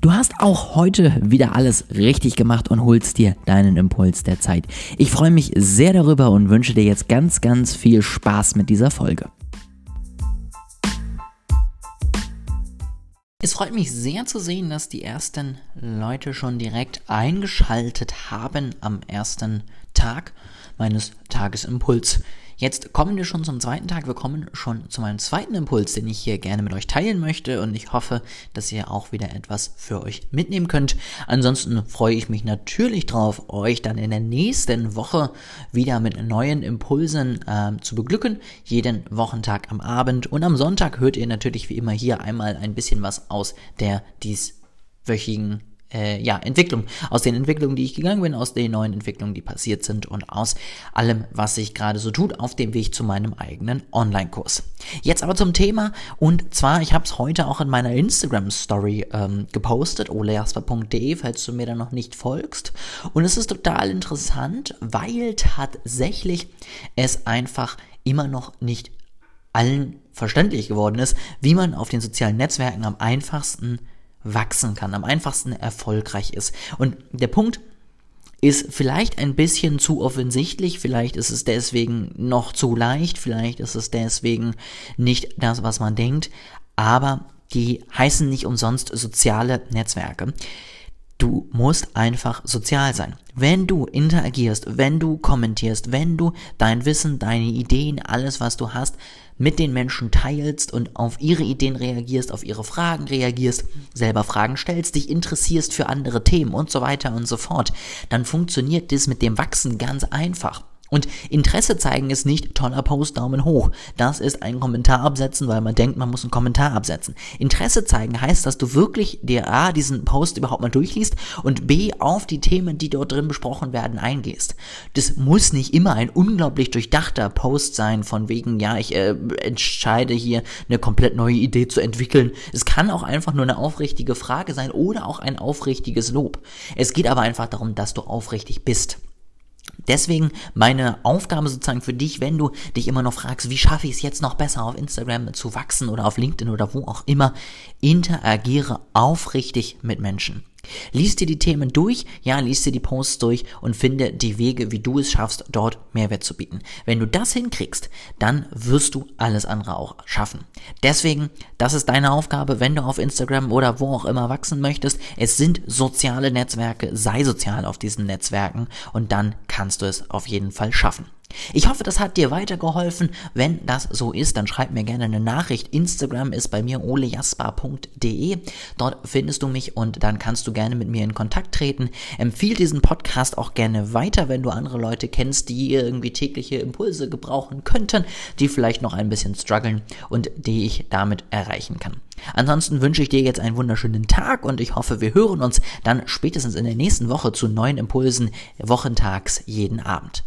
Du hast auch heute wieder alles richtig gemacht und holst dir deinen Impuls der Zeit. Ich freue mich sehr darüber und wünsche dir jetzt ganz, ganz viel Spaß mit dieser Folge. Es freut mich sehr zu sehen, dass die ersten Leute schon direkt eingeschaltet haben am ersten Tag meines Tagesimpuls. Jetzt kommen wir schon zum zweiten Tag. Wir kommen schon zu meinem zweiten Impuls, den ich hier gerne mit euch teilen möchte. Und ich hoffe, dass ihr auch wieder etwas für euch mitnehmen könnt. Ansonsten freue ich mich natürlich drauf, euch dann in der nächsten Woche wieder mit neuen Impulsen äh, zu beglücken. Jeden Wochentag am Abend. Und am Sonntag hört ihr natürlich wie immer hier einmal ein bisschen was aus der dieswöchigen äh, ja, Entwicklung, aus den Entwicklungen, die ich gegangen bin, aus den neuen Entwicklungen, die passiert sind und aus allem, was sich gerade so tut auf dem Weg zu meinem eigenen Online-Kurs. Jetzt aber zum Thema und zwar, ich habe es heute auch in meiner Instagram-Story ähm, gepostet, olejasper.de, falls du mir da noch nicht folgst. Und es ist total interessant, weil tatsächlich es einfach immer noch nicht allen verständlich geworden ist, wie man auf den sozialen Netzwerken am einfachsten wachsen kann, am einfachsten erfolgreich ist. Und der Punkt ist vielleicht ein bisschen zu offensichtlich, vielleicht ist es deswegen noch zu leicht, vielleicht ist es deswegen nicht das, was man denkt, aber die heißen nicht umsonst soziale Netzwerke. Du musst einfach sozial sein. Wenn du interagierst, wenn du kommentierst, wenn du dein Wissen, deine Ideen, alles, was du hast, mit den Menschen teilst und auf ihre Ideen reagierst, auf ihre Fragen reagierst, selber Fragen stellst, dich interessierst für andere Themen und so weiter und so fort, dann funktioniert das mit dem Wachsen ganz einfach. Und Interesse zeigen ist nicht toller Post, Daumen hoch. Das ist ein Kommentar absetzen, weil man denkt, man muss einen Kommentar absetzen. Interesse zeigen heißt, dass du wirklich dir A, diesen Post überhaupt mal durchliest und B, auf die Themen, die dort drin besprochen werden, eingehst. Das muss nicht immer ein unglaublich durchdachter Post sein, von wegen, ja, ich äh, entscheide hier eine komplett neue Idee zu entwickeln. Es kann auch einfach nur eine aufrichtige Frage sein oder auch ein aufrichtiges Lob. Es geht aber einfach darum, dass du aufrichtig bist. Deswegen meine Aufgabe sozusagen für dich, wenn du dich immer noch fragst, wie schaffe ich es jetzt noch besser auf Instagram zu wachsen oder auf LinkedIn oder wo auch immer, interagiere aufrichtig mit Menschen. Lies dir die Themen durch, ja, lies dir die Posts durch und finde die Wege, wie du es schaffst, dort Mehrwert zu bieten. Wenn du das hinkriegst, dann wirst du alles andere auch schaffen. Deswegen, das ist deine Aufgabe, wenn du auf Instagram oder wo auch immer wachsen möchtest. Es sind soziale Netzwerke, sei sozial auf diesen Netzwerken und dann kannst du es auf jeden Fall schaffen. Ich hoffe, das hat dir weitergeholfen. Wenn das so ist, dann schreib mir gerne eine Nachricht. Instagram ist bei mir olejasper.de. Dort findest du mich und dann kannst du gerne mit mir in Kontakt treten. Empfiehl diesen Podcast auch gerne weiter, wenn du andere Leute kennst, die irgendwie tägliche Impulse gebrauchen könnten, die vielleicht noch ein bisschen strugglen und die ich damit erreichen kann. Ansonsten wünsche ich dir jetzt einen wunderschönen Tag und ich hoffe, wir hören uns dann spätestens in der nächsten Woche zu neuen Impulsen wochentags jeden Abend.